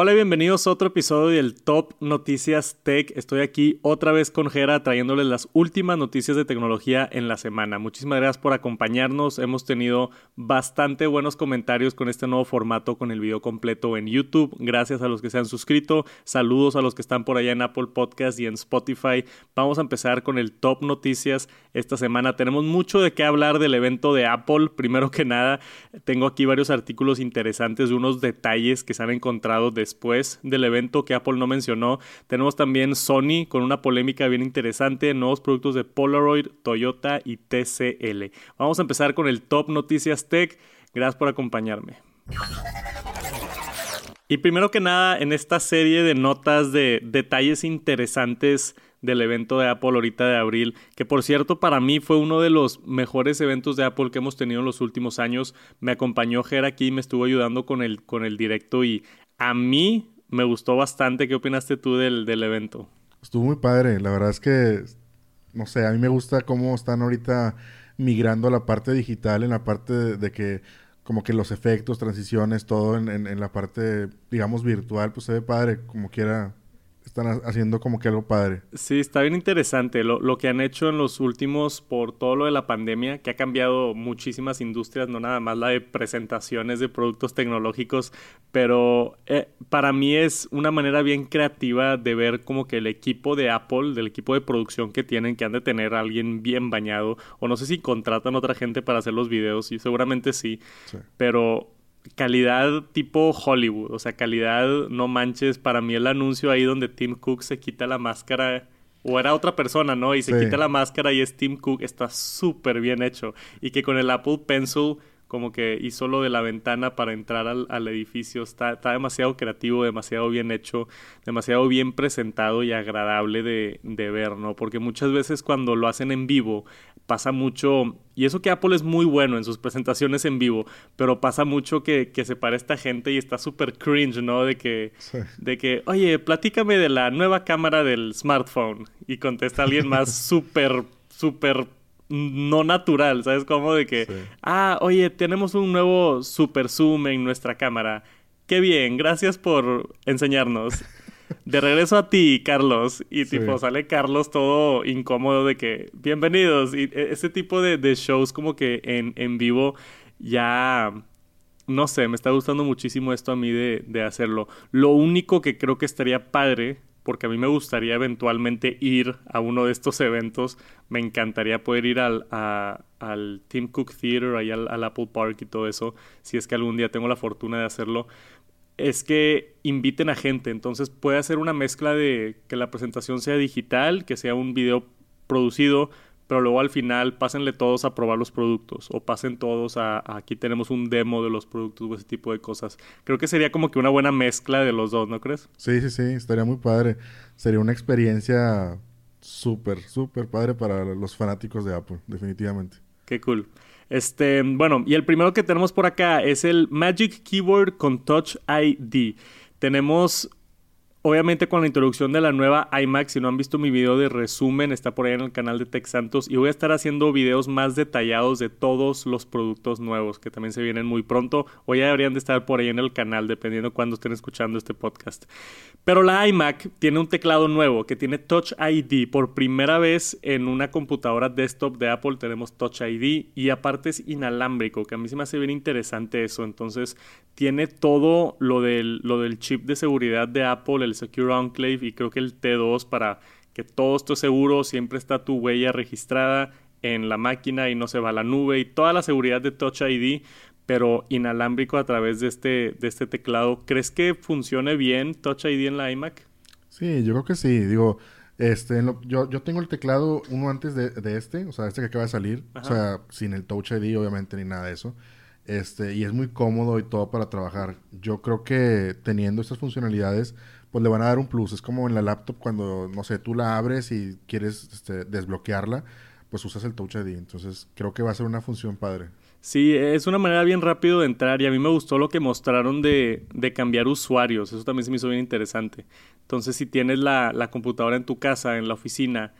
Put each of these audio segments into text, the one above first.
Hola y bienvenidos a otro episodio del Top Noticias Tech. Estoy aquí otra vez con Jera trayéndoles las últimas noticias de tecnología en la semana. Muchísimas gracias por acompañarnos. Hemos tenido bastante buenos comentarios con este nuevo formato con el video completo en YouTube. Gracias a los que se han suscrito. Saludos a los que están por allá en Apple Podcast y en Spotify. Vamos a empezar con el Top Noticias esta semana. Tenemos mucho de qué hablar del evento de Apple. Primero que nada, tengo aquí varios artículos interesantes de unos detalles que se han encontrado de después del evento que Apple no mencionó. Tenemos también Sony con una polémica bien interesante, nuevos productos de Polaroid, Toyota y TCL. Vamos a empezar con el Top Noticias Tech. Gracias por acompañarme. Y primero que nada, en esta serie de notas de detalles interesantes del evento de Apple ahorita de abril, que por cierto para mí fue uno de los mejores eventos de Apple que hemos tenido en los últimos años. Me acompañó Ger aquí, me estuvo ayudando con el, con el directo y a mí me gustó bastante. ¿Qué opinaste tú del, del evento? Estuvo muy padre. La verdad es que, no sé, a mí me gusta cómo están ahorita migrando a la parte digital, en la parte de, que como que los efectos, transiciones, todo en, en, en, la parte, digamos, virtual, pues se ve padre, como quiera están haciendo como que algo padre. Sí, está bien interesante lo, lo, que han hecho en los últimos, por todo lo de la pandemia, que ha cambiado muchísimas industrias, no nada más la de presentaciones de productos tecnológicos, pero eh, para mí es una manera bien creativa de ver como que el equipo de Apple, del equipo de producción que tienen, que han de tener a alguien bien bañado, o no sé si contratan a otra gente para hacer los videos, y seguramente sí. sí. pero calidad tipo Hollywood, o sea, calidad no manches. Para mí el anuncio ahí donde Tim Cook se quita la máscara, o era otra persona, ¿no? Y se quita la máscara y es Tim Cook, está súper bien hecho. Y que con el Apple Pencil como que hizo lo de la ventana para entrar al, al edificio. Está, está, demasiado creativo, demasiado bien hecho, demasiado bien presentado y agradable de, de, ver, ¿no? Porque muchas veces cuando lo hacen en vivo pasa mucho, y eso que Apple es muy bueno en sus presentaciones en vivo, pero pasa mucho que, que se para esta gente y está súper cringe, ¿no? De que, sí. de que, oye, platícame de la nueva cámara del smartphone. Y contesta alguien más súper, súper no natural, ¿sabes? Como de que, sí. ah, oye, tenemos un nuevo super zoom en nuestra cámara. Qué bien, gracias por enseñarnos. De regreso a ti, Carlos. Y tipo, sale Carlos todo incómodo de que, bienvenidos. Y e, ese tipo de, de shows como que en, en, vivo ya... No sé, me está gustando muchísimo esto a mí de, de hacerlo. Lo único que creo que estaría padre porque a mí me gustaría eventualmente ir a uno de estos eventos. Me encantaría poder ir al, a, al Tim Cook Theater, ahí al, al, Apple Park y todo eso, si es que algún día tengo la fortuna de hacerlo. Es que inviten a gente, entonces puede hacer una mezcla de que la presentación sea digital, que sea un video producido, pero luego al final pásenle todos a probar los productos o pasen todos a, a, aquí tenemos un demo de los productos o ese tipo de cosas. Creo que sería como que una buena mezcla de los dos, ¿no crees? Sí, sí, sí, estaría muy padre. Sería una experiencia súper, súper padre para los fanáticos de Apple, definitivamente. Qué cool. Este, bueno, y el primero que tenemos por acá es el Magic Keyboard con Touch ID. Tenemos Obviamente con la introducción de la nueva iMac, si no han visto mi video de resumen, está por ahí en el canal de Tech Santos y voy a estar haciendo videos más detallados de todos los productos nuevos que también se vienen muy pronto o ya deberían de estar por ahí en el canal dependiendo cuando estén escuchando este podcast. Pero la iMac tiene un teclado nuevo que tiene Touch ID. Por primera vez en una computadora desktop de Apple tenemos Touch ID y aparte es inalámbrico, que a mí se me hace bien interesante eso. Entonces tiene todo lo del, lo del chip de seguridad de Apple, el Secure Enclave y creo que el T2 para que todo esté seguro, siempre está tu huella registrada en la máquina y no se va a la nube y toda la seguridad de Touch ID, pero inalámbrico a través de este, de este teclado. ¿Crees que funcione bien Touch ID en la iMac? Sí, yo creo que sí. Digo, este, lo, yo, yo tengo el teclado uno antes de, de, este, o sea, este que acaba de salir, Ajá. o sea, sin el Touch ID obviamente ni nada de eso. Este, y es muy cómodo y todo para trabajar. Yo creo que teniendo estas funcionalidades, pues le van a dar un plus. Es como en la laptop cuando, no sé, tú la abres y quieres este, desbloquearla, pues usas el Touch ID. Entonces creo que va a ser una función padre. Sí, es una manera bien rápido de entrar y a mí me gustó lo que mostraron de, de cambiar usuarios. Eso también se me hizo bien interesante. Entonces, si tienes la, la computadora en tu casa, en la oficina,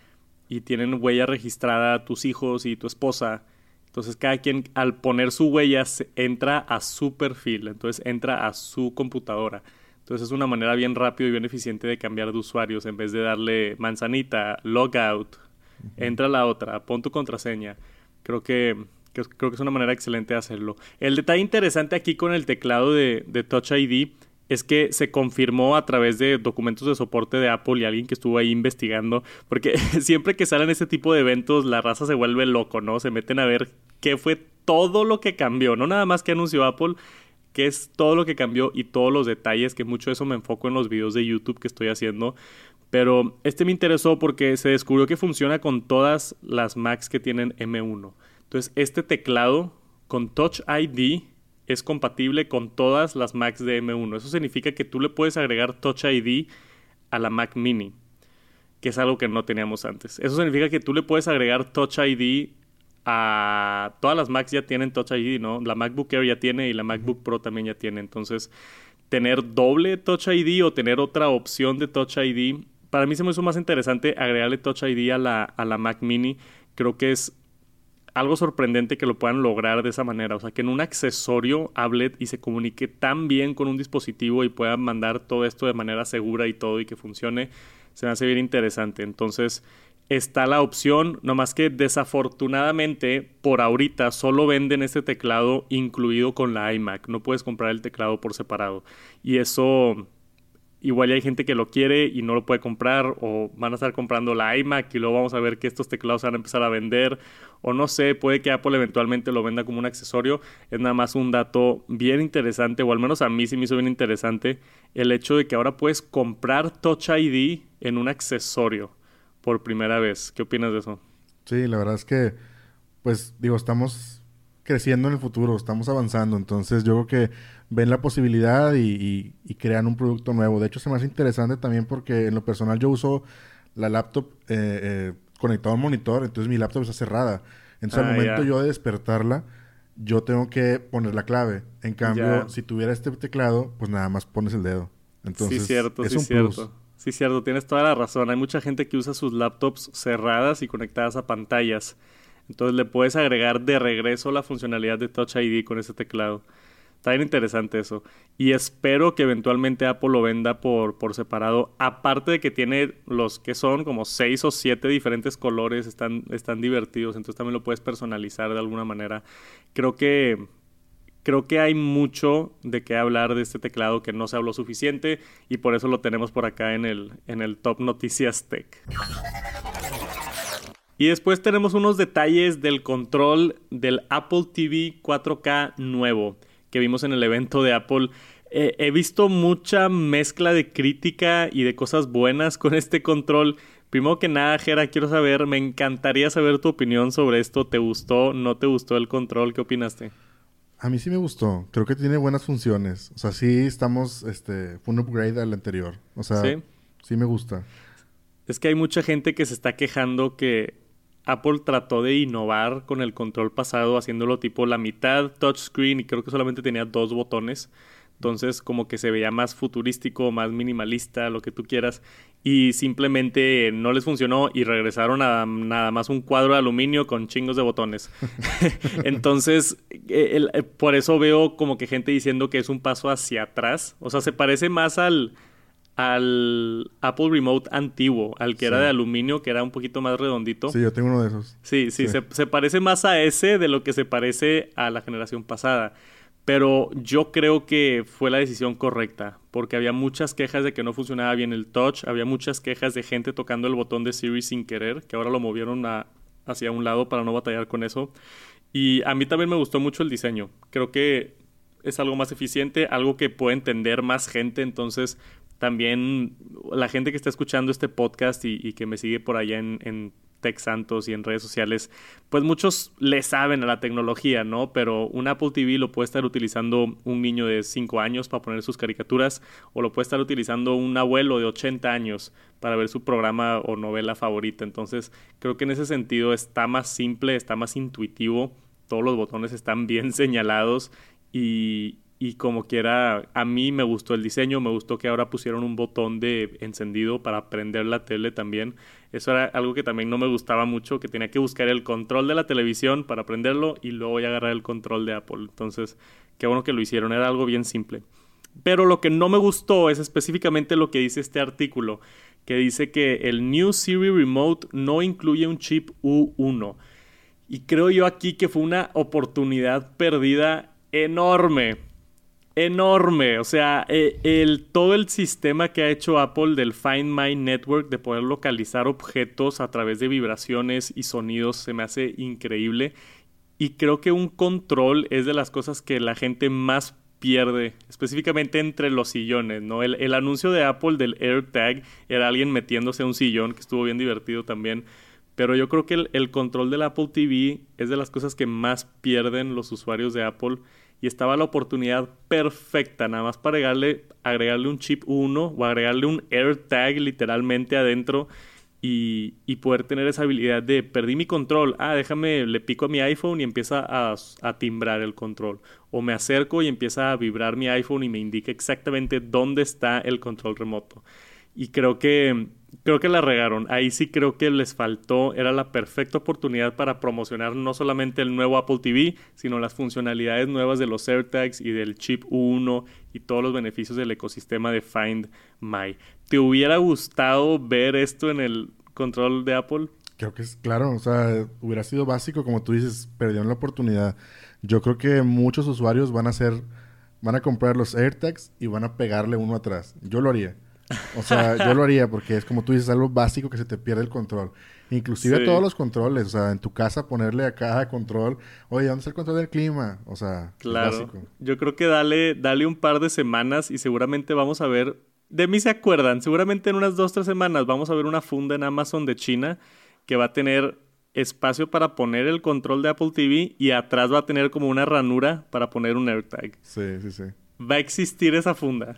y tienen huella registrada tus hijos y tu esposa, entonces cada quien al poner su huella entra a su perfil, entonces entra a su computadora. Entonces es una manera bien rápida y bien eficiente de cambiar de usuarios en vez de darle manzanita, logout, entra a la otra, pon tu contraseña. Creo que, creo que es una manera excelente de hacerlo. El detalle interesante aquí con el teclado de, de Touch ID es que se confirmó a través de documentos de soporte de Apple y alguien que estuvo ahí investigando, porque siempre que salen este tipo de eventos la raza se vuelve loco, ¿no? Se meten a ver qué fue todo lo que cambió, no nada más que anunció Apple, qué es todo lo que cambió y todos los detalles, que mucho de eso me enfoco en los videos de YouTube que estoy haciendo. Pero este me interesó porque se descubrió que funciona con todas las Macs que tienen M1. Entonces, este teclado con Touch ID es compatible con todas las Macs de M1. Eso significa que tú le puedes agregar Touch ID a la Mac Mini, que es algo que no teníamos antes. Eso significa que tú le puedes agregar Touch ID a todas las Macs ya tienen Touch ID, ¿no? La MacBook Air ya tiene y la MacBook Pro también ya tiene. Entonces, tener doble Touch ID o tener otra opción de Touch ID, para mí se me hizo más interesante agregarle Touch ID a la, a la Mac Mini. Creo que es algo sorprendente que lo puedan lograr de esa manera. O sea, que en un accesorio hable y se comunique tan bien con un dispositivo y puedan mandar todo esto de manera segura y todo y que funcione, se me hace bien interesante. Entonces, está la opción, nomás que desafortunadamente por ahorita solo venden este teclado incluido con la iMac, no puedes comprar el teclado por separado. Y eso igual hay gente que lo quiere y no lo puede comprar o van a estar comprando la iMac y luego vamos a ver que estos teclados van a empezar a vender o no sé, puede que Apple eventualmente lo venda como un accesorio. Es nada más un dato bien interesante o al menos a mí sí me hizo bien interesante el hecho de que ahora puedes comprar Touch ID en un accesorio por primera vez. ¿Qué opinas de eso? Sí, la verdad es que, pues digo, estamos creciendo en el futuro, estamos avanzando, entonces yo creo que ven la posibilidad y, crean un producto nuevo. De hecho, se me hace interesante también porque en lo personal yo uso la laptop eh, eh, conectado al monitor, entonces mi laptop está cerrada. Entonces al ah, momento yo de despertarla, yo tengo que poner la clave. En cambio, si tuviera este teclado, pues nada más pones el dedo. Entonces, sí, cierto, es sí, cierto. Sí, cierto, tienes toda la razón. Hay mucha gente que usa sus laptops cerradas y conectadas a pantallas. Entonces le puedes agregar de regreso la funcionalidad de Touch ID con ese teclado. Está bien interesante eso. Y espero que eventualmente Apple lo venda por, por separado. Aparte de que tiene los que son como seis o siete diferentes colores, están, están divertidos. Entonces también lo puedes personalizar de alguna manera. Creo que creo que hay mucho de qué hablar de este teclado que no se habló suficiente y por eso lo tenemos por acá en el, en el Top Noticias Tech. Y después tenemos unos detalles del control del Apple TV 4K nuevo que vimos en el evento de Apple. Eh, he visto mucha mezcla de crítica y de cosas buenas con este control. Primero que nada, Jera, quiero saber, me encantaría saber tu opinión sobre esto. ¿Te gustó? ¿No te gustó el control? ¿Qué opinaste? A mí sí me gustó. Creo que tiene buenas funciones. O sea, sí estamos, este, fue un upgrade al anterior. O sea, sí, sí me gusta. Es que hay mucha gente que se está quejando que Apple trató de innovar con el control pasado haciéndolo tipo la mitad touchscreen y creo que solamente tenía dos botones. Entonces como que se veía más futurístico, más minimalista, lo que tú quieras. Y simplemente no les funcionó y regresaron a nada más un cuadro de aluminio con chingos de botones. Entonces, eh, por eso veo como que gente diciendo que es un paso hacia atrás. O sea, se parece más al, al Apple Remote antiguo, al que era de aluminio, que era un poquito más redondito. Sí, yo tengo uno de esos. Sí, sí, Se, se, parece más a ese de lo que se parece a la generación pasada. Pero yo creo que fue la decisión correcta, porque había muchas quejas de que no funcionaba bien el touch, había muchas quejas de gente tocando el botón de Siri sin querer, que ahora lo movieron a, hacia un lado para no batallar con eso. Y a mí también me gustó mucho el diseño. Creo que es algo más eficiente, algo que puede entender más gente, entonces también la gente que está escuchando este podcast y, que me sigue por allá en, en Tech Santos y en redes sociales, pues muchos le saben a la tecnología, ¿no? Pero un Apple TV lo puede estar utilizando un niño de 5 años para poner sus caricaturas o lo puede estar utilizando un abuelo de 80 años para ver su programa o novela favorita. Entonces, creo que en ese sentido está más simple, está más intuitivo, todos los botones están bien señalados y, y como quiera, a mí me gustó el diseño, me gustó que ahora pusieron un botón de encendido para prender la tele también. Eso era algo que también no me gustaba mucho, que tenía que buscar el control de la televisión para prenderlo y luego ya agarrar el control de Apple. Entonces, qué bueno que lo hicieron, era algo bien simple. Pero lo que no me gustó es específicamente lo que dice este artículo, que dice que el New Siri Remote no incluye un chip U1. Y creo yo aquí que fue una oportunidad perdida enorme. Enorme. O sea, eh, el, todo el sistema que ha hecho Apple del Find My Network de poder localizar objetos a través de vibraciones y sonidos se me hace increíble. Y creo que un control es de las cosas que la gente más pierde, específicamente entre los sillones, ¿no? El, el anuncio de Apple del AirTag era alguien metiéndose a un sillón, que estuvo bien divertido también. Pero yo creo que el, control del Apple TV es de las cosas que más pierden los usuarios de Apple. Y estaba la oportunidad perfecta, nada más para agregarle, agregarle un chip 1 o agregarle un AirTag literalmente adentro y, poder tener esa habilidad de perdí mi control. Ah, déjame, le pico a mi iPhone y empieza a, a, timbrar el control. O me acerco y empieza a vibrar mi iPhone y me indica exactamente dónde está el control remoto. Y creo que creo que la regaron. Ahí sí creo que les faltó, era la perfecta oportunidad para promocionar no solamente el nuevo Apple TV, sino las funcionalidades nuevas de los AirTags y del chip 1 y todos los beneficios del ecosistema de Find My. ¿Te hubiera gustado ver esto en el control de Apple? Creo que es claro, o sea, hubiera sido básico, como tú dices, perdieron la oportunidad. Yo creo que muchos usuarios van a hacer, van a comprar los AirTags y van a pegarle uno atrás. Yo lo haría. O sea, yo lo haría porque es como tú dices, algo básico que se te pierde el control. Inclusive todos los controles, o sea, en tu casa ponerle a cada control, oye, ¿dónde está el control del clima? O sea, claro. Básico. Yo creo que dale, dale un par de semanas y seguramente vamos a ver, de mí se acuerdan, seguramente en unas dos, tres semanas vamos a ver una funda en Amazon de China que va a tener espacio para poner el control de Apple TV y atrás va a tener como una ranura para poner un AirTag. Sí, sí, sí va a existir esa funda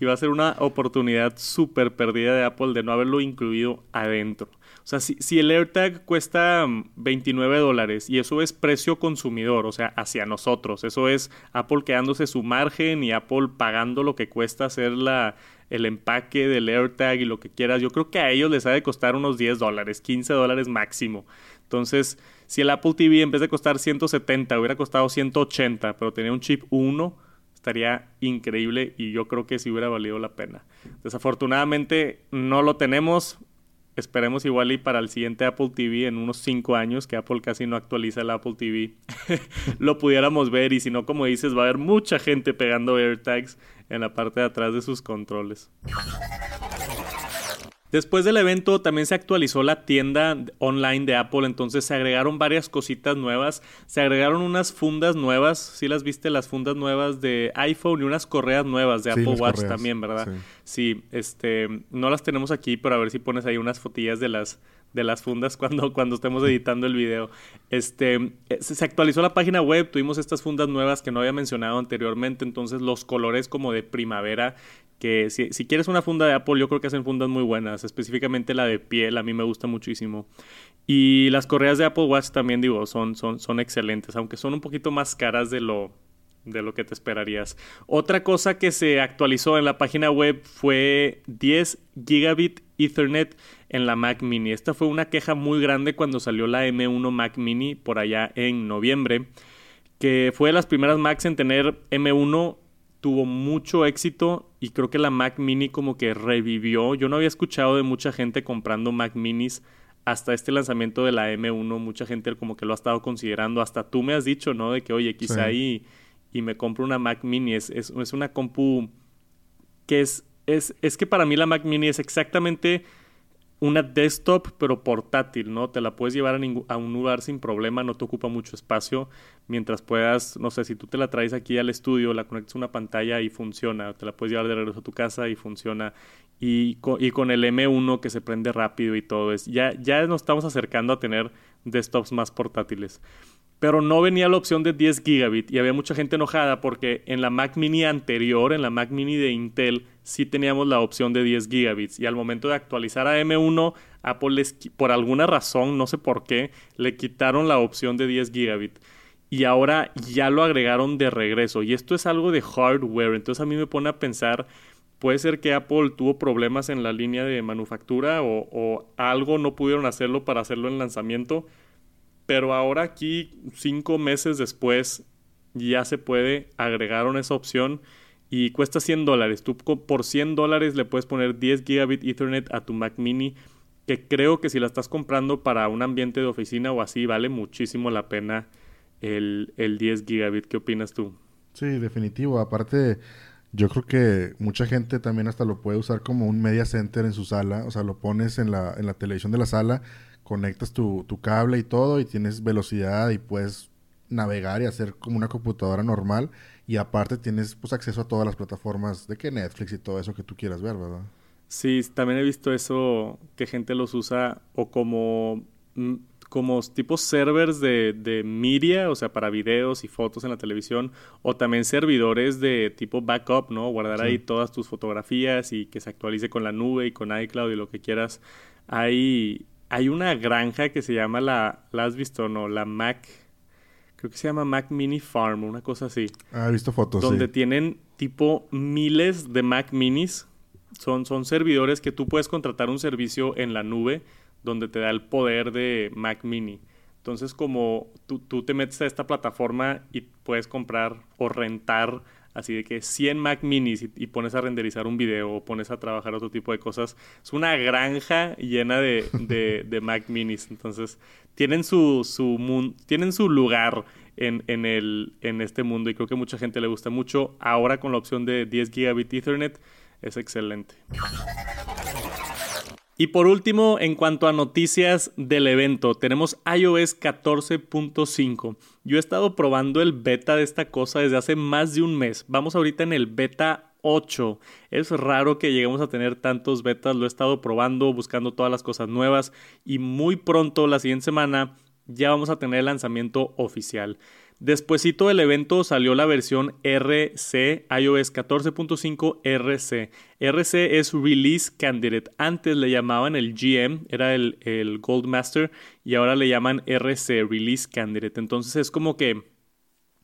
y va a ser una oportunidad súper perdida de Apple de no haberlo incluido adentro. O sea, si, si el AirTag cuesta 29 mm, dólares y eso es precio consumidor, o sea, hacia nosotros, eso es Apple quedándose su margen y Apple pagando lo que cuesta hacer la, el empaque del AirTag y lo que quieras, yo creo que a ellos les ha de costar unos 10 dólares, 15 dólares máximo. Entonces, si el Apple TV en vez de costar 170 hubiera costado 180, pero tenía un chip 1, estaría increíble y yo creo que sí hubiera valido la pena. Desafortunadamente no lo tenemos. Esperemos igual y para el siguiente Apple TV en unos 5 años, que Apple casi no actualiza el Apple TV, lo pudiéramos ver y si no, como dices, va a haber mucha gente pegando AirTags en la parte de atrás de sus controles. Después del evento también se actualizó la tienda online de Apple, entonces se agregaron varias cositas nuevas, se agregaron unas fundas nuevas, si las viste las fundas nuevas de iPhone y unas correas nuevas de Apple Watch también, ¿verdad? Sí. este, no las tenemos aquí, pero a ver si pones ahí unas fotillas de las de las fundas cuando, cuando estemos editando el video. Este, eh, se actualizó la página web, tuvimos estas fundas nuevas que no había mencionado anteriormente, entonces los colores como de primavera que si, quieres una funda de Apple, yo creo que hacen fundas muy buenas, específicamente la de piel, a mí me gusta muchísimo. Y las correas de Apple Watch también, digo, son, son, son excelentes, aunque son un poquito más caras de lo, de lo que te esperarías. Otra cosa que se actualizó en la página web fue 10 gigabit Ethernet en la Mac Mini. Esta fue una queja muy grande cuando salió la M1 Mac Mini por allá en noviembre, que fue de las primeras Macs en tener M1 tuvo mucho éxito y creo que la Mac Mini como que revivió. Yo no había escuchado de mucha gente comprando Mac Minis hasta este lanzamiento de la M1. Mucha gente como que lo ha estado considerando. Hasta tú me has dicho, ¿no? De que, oye, quizá y, me compro una Mac Mini. Es, es, es una compu que es, es... Es que para mí la Mac Mini es exactamente una desktop pero portátil, ¿no? Te la puedes llevar a, un lugar sin problema, no te ocupa mucho espacio, mientras puedas, no sé, si tú te la traes aquí al estudio, la conectas a una pantalla y funciona, te la puedes llevar de regreso a tu casa y funciona, y con, y con el M1 que se prende rápido y todo, es, ya, ya nos estamos acercando a tener desktops más portátiles pero no venía la opción de 10 gigabit y había mucha gente enojada porque en la Mac mini anterior, en la Mac mini de Intel, sí teníamos la opción de 10 gigabits. Y al momento de actualizar a M1, Apple por alguna razón, no sé por qué, le quitaron la opción de 10 gigabit. Y ahora ya lo agregaron de regreso. Y esto es algo de hardware, entonces a mí me pone a pensar puede ser que Apple tuvo problemas en la línea de manufactura o, o algo no pudieron hacerlo para hacerlo en lanzamiento pero ahora aquí, cinco meses después, ya se puede, agregaron esa opción y cuesta 100 dólares. Tú por 100 dólares le puedes poner 10 gigabit Ethernet a tu Mac mini, que creo que si la estás comprando para un ambiente de oficina o así, vale muchísimo la pena el, el 10 gigabit. ¿Qué opinas tú? Sí, definitivo. Aparte, yo creo que mucha gente también hasta lo puede usar como un media center en su sala. O sea, lo pones en la, en la televisión de la sala, conectas tu, tu cable y todo y tienes velocidad y puedes navegar y hacer como una computadora normal. Y aparte tienes pues acceso a todas las plataformas de que Netflix y todo eso que tú quieras ver, ¿verdad? Sí, también he visto eso que gente los usa o como mm, como tipos servers de, de media, o sea, para videos y fotos en la televisión, o también servidores de tipo backup, ¿no? Guardar ahí todas tus fotografías y que se actualice con la nube y con iCloud y lo que quieras. Hay, hay una granja que se llama la, ¿la has visto no? La Mac, creo que se llama Mac Mini Farm, una cosa así. Ah, he visto fotos. Donde tienen tipo miles de Mac Minis. Son, son servidores que tú puedes contratar un servicio en la nube donde te da el poder de Mac Mini. Entonces, como tú, te metes a esta plataforma y puedes comprar o rentar así de que 100 Mac Minis y, pones a renderizar un video o pones a trabajar otro tipo de cosas. Es una granja llena de, de, Mac Minis. Entonces, tienen su, su, tienen su lugar en, en, el, en este mundo y creo que mucha gente le gusta mucho. Ahora con la opción de 10 gigabit Ethernet es excelente. Y por último, en cuanto a noticias del evento, tenemos iOS 14.5. Yo he estado probando el beta de esta cosa desde hace más de un mes. Vamos ahorita en el beta 8. Es raro que lleguemos a tener tantos betas. Lo he estado probando, buscando todas las cosas nuevas. Y muy pronto, la siguiente semana, ya vamos a tener el lanzamiento oficial. Despuésito del evento salió la versión RC, iOS 14.5 RC. RC es Release Candidate. Antes le llamaban el GM, era el, el Gold Master, y ahora le llaman RC, Release Candidate. Entonces es como que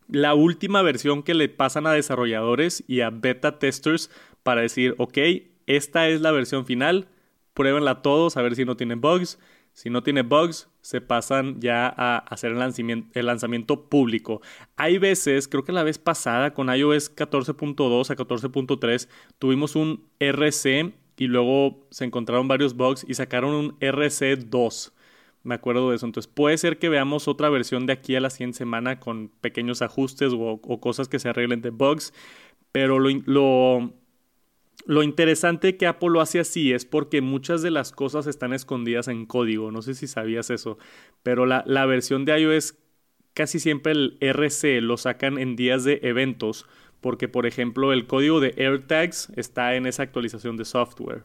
la última versión que le pasan a desarrolladores y a beta testers para decir, ok, esta es la versión final, pruébenla todos a ver si no tienen bugs si no tiene bugs, se pasan ya a hacer el lanzamiento, público. Hay veces, creo que la vez pasada con iOS 14.2 a 14.3 tuvimos un RC y luego se encontraron varios bugs y sacaron un RC2. Me acuerdo de eso. Entonces puede ser que veamos otra versión de aquí a la siguiente semana con pequeños ajustes o, cosas que se arreglen de bugs. Pero lo lo interesante que Apple lo hace así es porque muchas de las cosas están escondidas en código. No sé si sabías eso, pero la, la versión de iOS casi siempre el RC lo sacan en días de eventos porque, por ejemplo, el código de AirTags está en esa actualización de software.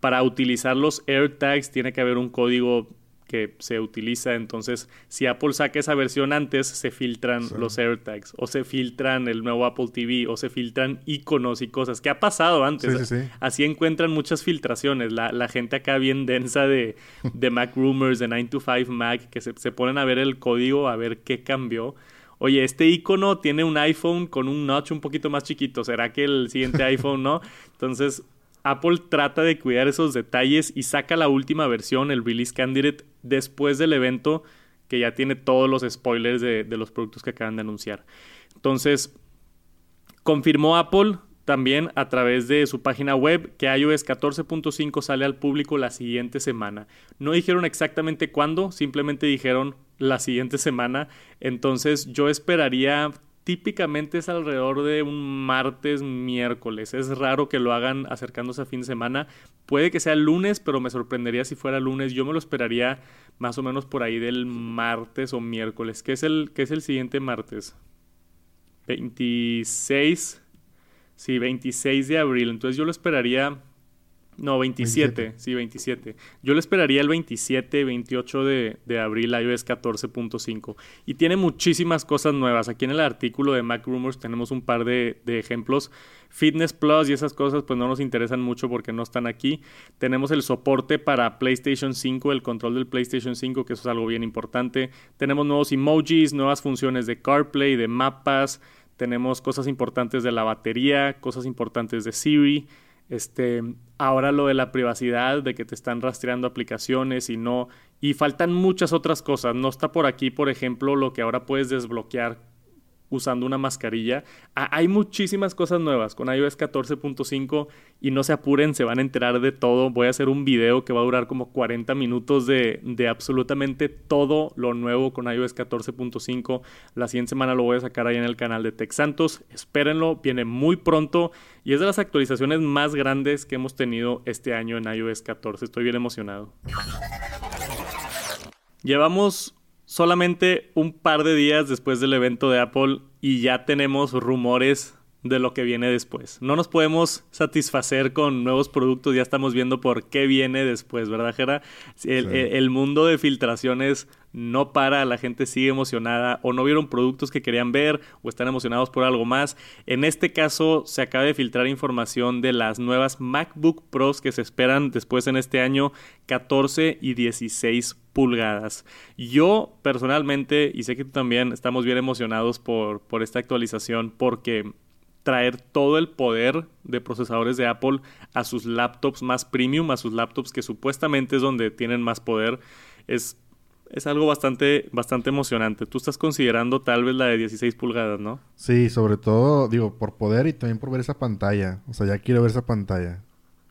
Para utilizar los AirTags tiene que haber un código que se utiliza. Entonces, si Apple saca esa versión antes, se filtran los AirTags, o se filtran el nuevo Apple TV, o se filtran iconos y cosas. que ha pasado antes? Así encuentran muchas filtraciones. La, gente acá bien densa de, de Mac Rumors, de 9 to 5 Mac, que se, se ponen a ver el código, a ver qué cambió. Oye, este icono tiene un iPhone con un notch un poquito más chiquito. ¿Será que el siguiente iPhone no? Entonces, Apple trata de cuidar esos detalles y saca la última versión, el Release Candidate, después del evento que ya tiene todos los spoilers de, los productos que acaban de anunciar. Entonces, confirmó Apple también a través de su página web que iOS 14.5 sale al público la siguiente semana. No dijeron exactamente cuándo, simplemente dijeron la siguiente semana. Entonces yo esperaría típicamente es alrededor de un martes, miércoles. Es raro que lo hagan acercándose a fin de semana. Puede que sea lunes, pero me sorprendería si fuera lunes. Yo me lo esperaría más o menos por ahí del martes o miércoles. ¿Qué es el, qué es el siguiente martes? 26. Sí, 26 de abril. Entonces yo lo esperaría no, 27, sí, 27. Yo le esperaría el 27, 28 de, de abril iOS 14.5. Y tiene muchísimas cosas nuevas. Aquí en el artículo de Mac Rumors tenemos un par de, de, ejemplos. Fitness Plus y esas cosas pues no nos interesan mucho porque no están aquí. Tenemos el soporte para PlayStation 5, el control del PlayStation 5, que eso es algo bien importante. Tenemos nuevos emojis, nuevas funciones de CarPlay, de mapas. Tenemos cosas importantes de la batería, cosas importantes de Siri. Este, ahora lo de la privacidad, de que te están rastreando aplicaciones y no. Y faltan muchas otras cosas. No está por aquí, por ejemplo, lo que ahora puedes desbloquear usando una mascarilla. hay muchísimas cosas nuevas con iOS 14.5 y no se apuren, se van a enterar de todo. Voy a hacer un video que va a durar como 40 minutos de, de absolutamente todo lo nuevo con iOS 14.5. La siguiente semana lo voy a sacar ahí en el canal de Tech Santos. Espérenlo, viene muy pronto y es de las actualizaciones más grandes que hemos tenido este año en iOS 14. Estoy bien emocionado. Llevamos solamente un par de días después del evento de Apple y ya tenemos rumores de lo que viene después. No nos podemos satisfacer con nuevos productos, ya estamos viendo por qué viene después, ¿verdad, Jera? El, mundo de filtraciones no para, la gente sigue emocionada o no vieron productos que querían ver o están emocionados por algo más. En este caso se acaba de filtrar información de las nuevas MacBook Pros que se esperan después en este año 14 y 16 pulgadas. Yo personalmente, y sé que tú también, estamos bien emocionados por, por esta actualización porque traer todo el poder de procesadores de Apple a sus laptops más premium, a sus laptops que supuestamente es donde tienen más poder, es, es algo bastante, bastante emocionante. Tú estás considerando tal vez la de 16 pulgadas, ¿no? Sí, sobre todo, digo, por poder y también por ver esa pantalla. O sea, ya quiero ver esa pantalla.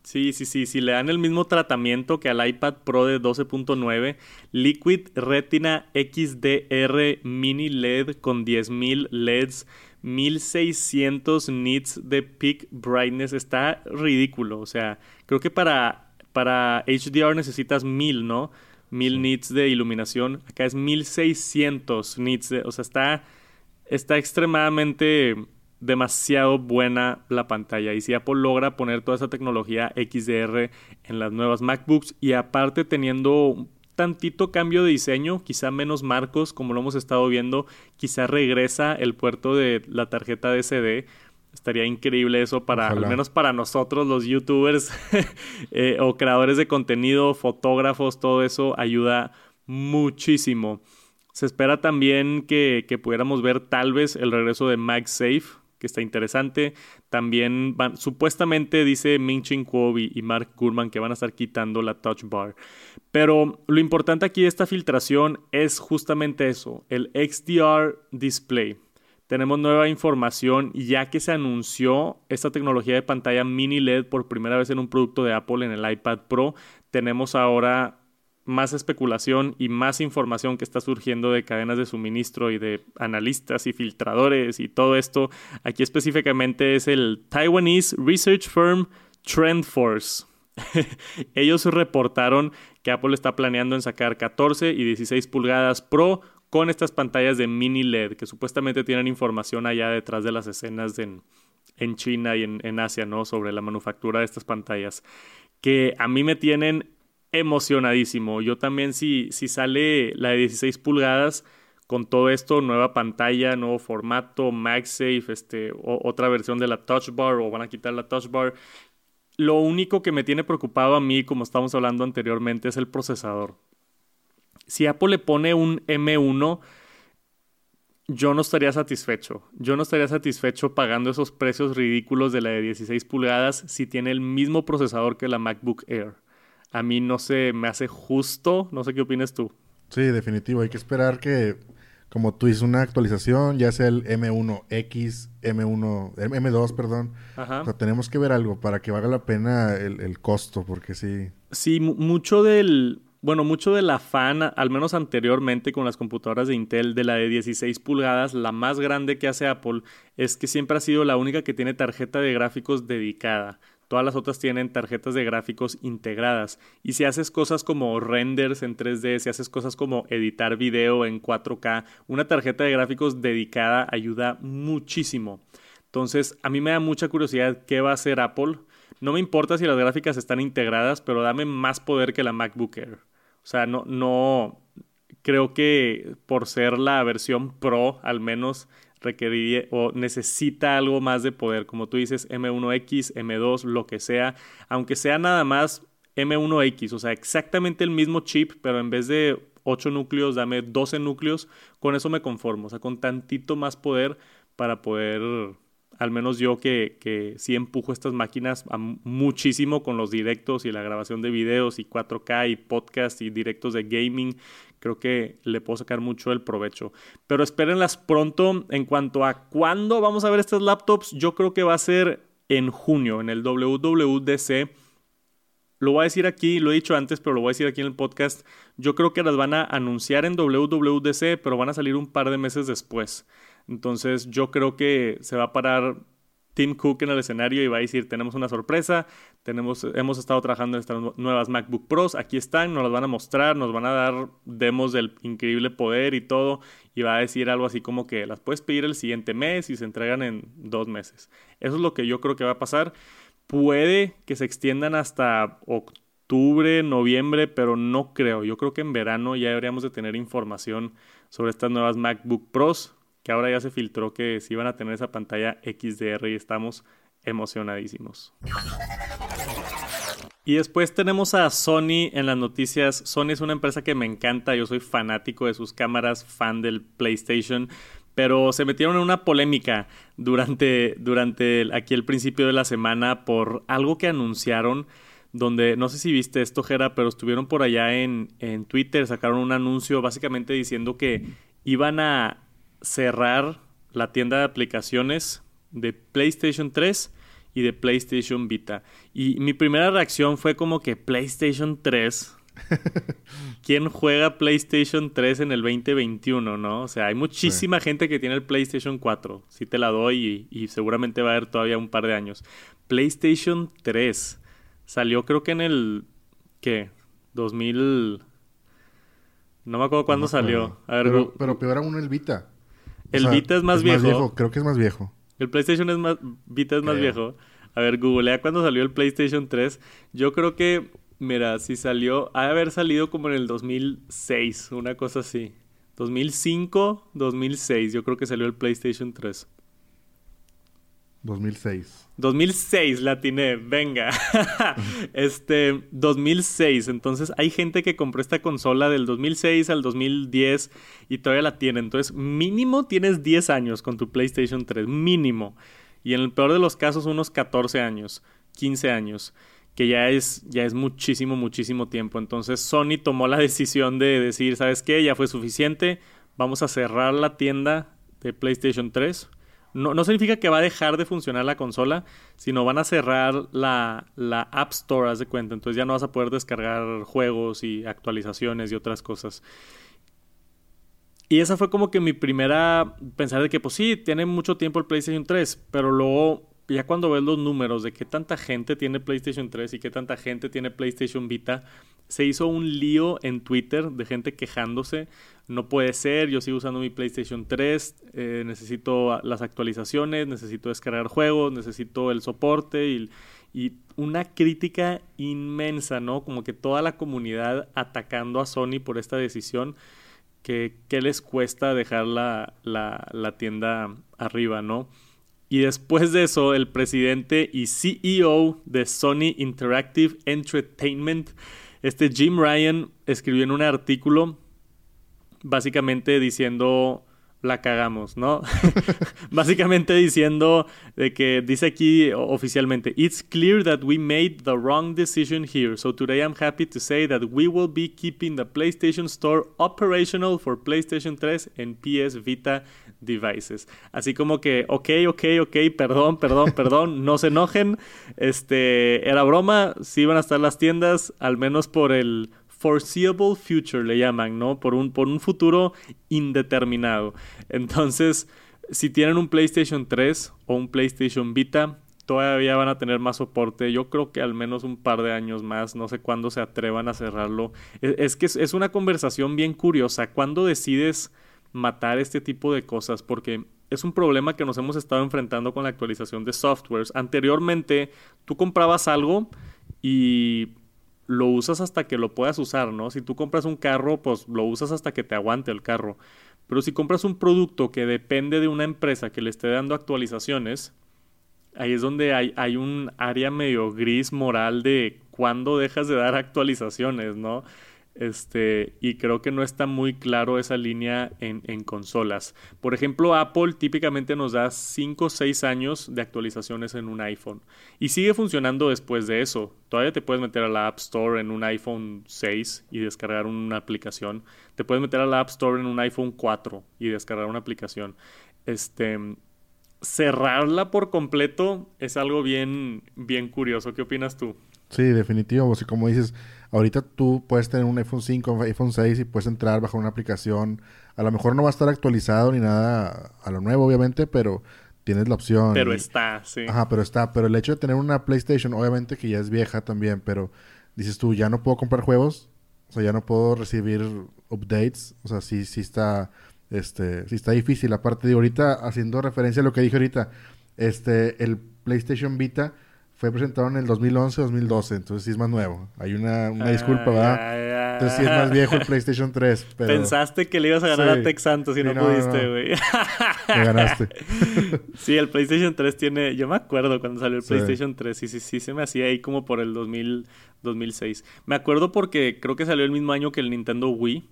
Sí, sí, sí. Si le dan el mismo tratamiento que al iPad Pro de 12.9, Liquid Retina XDR Mini LED con 10.000 LEDs 1600 nits de peak brightness. Está ridículo. O sea, creo que para, para HDR necesitas 1000, ¿no? 1000 nits de iluminación. Acá es 1600 nits. o sea, está, está extremadamente demasiado buena la pantalla. Y si Apple logra poner toda esa tecnología XDR en las nuevas MacBooks y aparte teniendo tantito cambio de diseño, quizá menos marcos, como lo hemos estado viendo, quizá regresa el puerto de la tarjeta de SD. Estaría increíble eso para, al menos para nosotros, los youtubers eh, o creadores de contenido, fotógrafos, todo eso ayuda muchísimo. Se espera también que, que pudiéramos ver tal vez el regreso de MagSafe, que está interesante. También van, supuestamente dice Ming Chin Kuo y, Mark Gurman que van a estar quitando la touch bar. Pero lo importante aquí de esta filtración es justamente eso, el XDR display. Tenemos nueva información ya que se anunció esta tecnología de pantalla mini LED por primera vez en un producto de Apple en el iPad Pro. Tenemos ahora más especulación y más información que está surgiendo de cadenas de suministro y de analistas y filtradores y todo esto. Aquí específicamente es el Taiwanese Research Firm TrendForce. Ellos reportaron que Apple está planeando en sacar 14 y 16 pulgadas Pro con estas pantallas de mini LED que supuestamente tienen información allá detrás de las escenas en, en China y en, en Asia, ¿no? Sobre la manufactura de estas pantallas que a mí me tienen emocionadísimo. Yo también si, si sale la de 16 pulgadas con todo esto, nueva pantalla, nuevo formato, MagSafe, este, otra versión de la Touch Bar o van a quitar la Touch Bar. Lo único que me tiene preocupado a mí, como estábamos hablando anteriormente, es el procesador. Si Apple le pone un M1, yo no estaría satisfecho. Yo no estaría satisfecho pagando esos precios ridículos de la de 16 pulgadas si tiene el mismo procesador que la MacBook Air a mí no se me hace justo. No sé qué opinas tú. Sí, definitivo. Hay que esperar que, como tú dices, una actualización, ya sea el M1X, M1, M2, perdón. Ajá. O sea, tenemos que ver algo para que valga la pena el, costo, porque sí. Sí, mucho del. Bueno, mucho del afán, al menos anteriormente con las computadoras de Intel, de la de 16 pulgadas, la más grande que hace Apple, es que siempre ha sido la única que tiene tarjeta de gráficos dedicada. Todas las otras tienen tarjetas de gráficos integradas. Y si haces cosas como renders en 3D, si haces cosas como editar video en 4K, una tarjeta de gráficos dedicada ayuda muchísimo. Entonces, a mí me da mucha curiosidad qué va a hacer Apple. No me importa si las gráficas están integradas, pero dame más poder que la MacBook Air. O sea, no, no, creo que por ser la versión Pro, al menos requeriría o necesita algo más de poder, como tú dices, M1X, M2, lo que sea, aunque sea nada más M1X, o sea, exactamente el mismo chip, pero en vez de 8 núcleos, dame 12 núcleos, con eso me conformo, o sea, con tantito más poder para poder al menos yo que, que sí empujo estas máquinas muchísimo con los directos y la grabación de videos y 4K y podcast y directos de gaming, creo que le puedo sacar mucho el provecho. Pero espérenlas pronto en cuanto a cuándo vamos a ver estas laptops, yo creo que va a ser en junio, en el WWDC. Lo voy a decir aquí, lo he dicho antes, pero lo voy a decir aquí en el podcast. Yo creo que las van a anunciar en WWDC, pero van a salir un par de meses después. Entonces yo creo que se va a parar Tim Cook en el escenario y va a decir, tenemos una sorpresa, tenemos, hemos estado trabajando en estas nuevas MacBook Pros, aquí están, nos las van a mostrar, nos van a dar demos del increíble poder y todo, y va a decir algo así como que las puedes pedir el siguiente mes y se entregan en dos meses. Eso es lo que yo creo que va a pasar. Puede que se extiendan hasta octubre, noviembre, pero no creo. Yo creo que en verano ya deberíamos de tener información sobre estas nuevas MacBook Pros que ahora ya se filtró que sí van a tener esa pantalla XDR y estamos emocionadísimos. Y después tenemos a Sony en las noticias. Sony es una empresa que me encanta, yo soy fanático de sus cámaras, fan del PlayStation, pero se metieron en una polémica durante, durante aquí el principio de la semana por algo que anunciaron donde no sé si viste esto, Jera, pero estuvieron por allá en, en Twitter, sacaron un anuncio básicamente diciendo que iban a cerrar la tienda de aplicaciones de PlayStation 3 y de PlayStation Vita. Y mi primera reacción fue como que PlayStation 3. ¿Quién juega PlayStation 3 en el 2021, no? O sea, hay muchísima gente que tiene el PlayStation 4. Sí te la doy y, y, seguramente va a haber todavía un par de años. PlayStation 3 salió creo que en el... ¿Qué? 2000... No me acuerdo cuándo salió. A ver, pero, pero peor aún el Vita. El Vita es, más, viejo. Creo que es más viejo. El PlayStation es más... Vita es más viejo. A ver, googlea cuando salió el PlayStation 3. Yo creo que, mira, si salió... Ha de haber salido como en el 2006, una cosa así. 2005, 2006. Yo creo que salió el PlayStation 3. 2006. 2006 la atiné, venga. este, 2006. Entonces hay gente que compró esta consola del 2006 al 2010 y todavía la tiene. Entonces mínimo tienes 10 años con tu PlayStation 3, mínimo. Y en el peor de los casos unos 14 años, 15 años, que ya es, ya es muchísimo, muchísimo tiempo. Entonces Sony tomó la decisión de decir, ¿sabes qué? Ya fue suficiente, vamos a cerrar la tienda de PlayStation 3 no, significa que va a dejar de funcionar la consola, sino van a cerrar la, la App Store, haz de cuenta. Entonces ya no vas a poder descargar juegos y actualizaciones y otras cosas. Y esa fue como que mi primera pensar de que, pues sí, tiene mucho tiempo el PlayStation 3, pero luego, ya cuando ves los números de qué tanta gente tiene PlayStation 3 y qué tanta gente tiene PlayStation Vita, se hizo un lío en Twitter de gente quejándose no puede ser, yo sigo usando mi PlayStation 3, eh, necesito las actualizaciones, necesito descargar juegos, necesito el soporte y, una crítica inmensa, ¿no? Como que toda la comunidad atacando a Sony por esta decisión, que, les cuesta dejar la, la tienda arriba, ¿no? Y después de eso, el presidente y CEO de Sony Interactive Entertainment, este Jim Ryan, escribió en un artículo básicamente diciendo la cagamos, ¿no? Básicamente diciendo de que dice aquí oficialmente, It's clear that we made the wrong decision here, so today I'm happy to say that we will be keeping the PlayStation Store operational for PlayStation 3 and PS Vita devices. Así como que, ok, ok, ok, perdón, perdón, perdón, no se enojen, este, era broma, sí van a estar las tiendas, al menos por el foreseeable future le llaman, ¿no? Por un, por un futuro indeterminado. Entonces, si tienen un PlayStation 3 o un PlayStation Vita, todavía van a tener más soporte. Yo creo que al menos un par de años más. No sé cuándo se atrevan a cerrarlo. Es, es que es, es, una conversación bien curiosa. ¿Cuándo decides matar este tipo de cosas? Porque es un problema que nos hemos estado enfrentando con la actualización de softwares. Anteriormente, tú comprabas algo y lo usas hasta que lo puedas usar, ¿no? Si tú compras un carro, pues lo usas hasta que te aguante el carro. Pero si compras un producto que depende de una empresa que le esté dando actualizaciones, ahí es donde hay, hay un área medio gris moral de cuándo dejas de dar actualizaciones, ¿no? Este, y creo que no está muy claro esa línea en, consolas. Por ejemplo, Apple típicamente nos da 5 o 6 años de actualizaciones en un iPhone. Y sigue funcionando después de eso. Todavía te puedes meter a la App Store en un iPhone 6 y descargar una aplicación. Te puedes meter a la App Store en un iPhone 4 y descargar una aplicación. Este, cerrarla por completo es algo bien, bien curioso. ¿Qué opinas tú? Sí, definitivo. O sea, como dices, ahorita tú puedes tener un iPhone 5, un iPhone 6 y puedes entrar bajo una aplicación. A lo mejor no va a estar actualizado ni nada a lo nuevo, obviamente, pero tienes la opción. Pero está, sí. Ajá, pero está. Pero el hecho de tener una PlayStation, obviamente que ya es vieja también, pero dices tú, ya no puedo comprar juegos. O sea, ya no puedo recibir updates. O sea, sí, sí está, este, sí está difícil. Aparte de ahorita, haciendo referencia a lo que dije ahorita, este, el PlayStation Vita fue presentado en el 2011-2012, entonces sí es más nuevo. Hay una, una disculpa, ¿verdad? Entonces sí es más viejo el PlayStation 3. Pero... Pensaste que le ibas a ganar a Tex Santos y no, pudiste, güey. Me ganaste. sí, el PlayStation 3 tiene... Yo me acuerdo cuando salió el PlayStation 3. Sí, sí, sí, se me hacía ahí como por el 2000, 2006. Me acuerdo porque creo que salió el mismo año que el Nintendo Wii.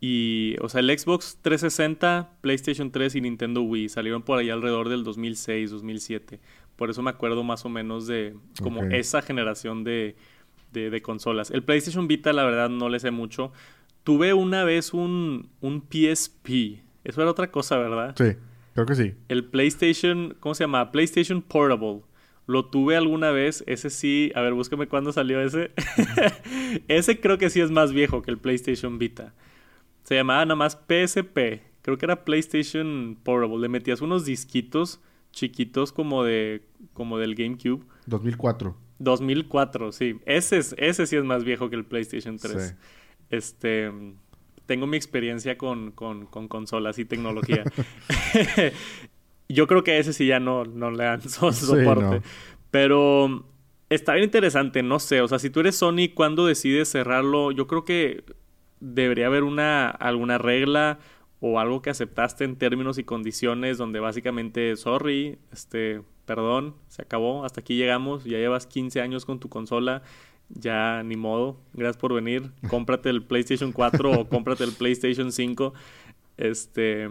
Y, o sea, el Xbox 360, PlayStation 3 y Nintendo Wii salieron por ahí alrededor del 2006, 2007. Por eso me acuerdo más o menos de como esa generación de, de, consolas. El PlayStation Vita, la verdad, no le sé mucho. Tuve una vez un, un PSP. Eso era otra cosa, ¿verdad? Sí, creo que sí. El PlayStation, ¿cómo se llama? PlayStation Portable. Lo tuve alguna vez, ese sí, a ver, búscame cuándo salió ese. ese creo que sí es más viejo que el PlayStation Vita. Se llamaba nada más PSP. Creo que era PlayStation Portable. Le metías unos disquitos chiquitos como de como del GameCube. 2004. 2004, sí. Ese, es, ese sí es más viejo que el PlayStation 3. Este, tengo mi experiencia con, con, con consolas y tecnología. Yo creo que ese sí ya no, no le dan soporte. Pero está bien interesante, no sé. O sea, si tú eres Sony, ¿cuándo decides cerrarlo? Yo creo que debería haber una alguna regla o algo que aceptaste en términos y condiciones donde básicamente, sorry, este, perdón, se acabó, hasta aquí llegamos, ya llevas 15 años con tu consola, ya ni modo, gracias por venir, cómprate el PlayStation 4 o cómprate el PlayStation 5. Este,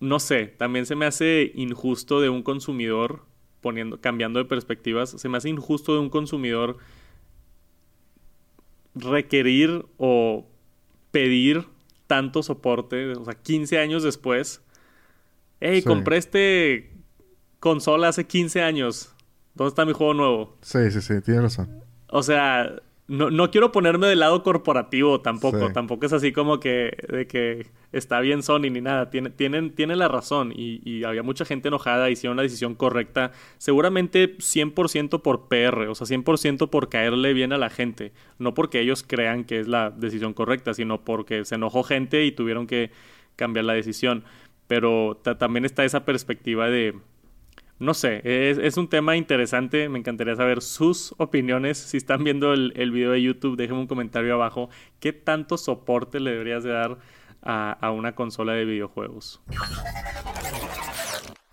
no sé, también se me hace injusto de un consumidor poniendo cambiando de perspectivas, se me hace injusto de un consumidor requerir o pedir tanto soporte, o sea, 15 años después. Hey, compré este consola hace 15 años. ¿Dónde está mi juego nuevo? Sí, sí, sí, tienes razón. O sea, no, no quiero ponerme del lado corporativo tampoco. Tampoco es así como que de que está bien Sony ni nada. Tiene, tienen, tiene la razón y, y, había mucha gente enojada, hicieron la decisión correcta. Seguramente 100% por PR, o sea, 100% por caerle bien a la gente. No porque ellos crean que es la decisión correcta, sino porque se enojó gente y tuvieron que cambiar la decisión. Pero también está esa perspectiva de no sé, es, un tema interesante. Me encantaría saber sus opiniones. Si están viendo el, video de YouTube, déjenme un comentario abajo. ¿Qué tanto soporte le deberías de dar a, a una consola de videojuegos?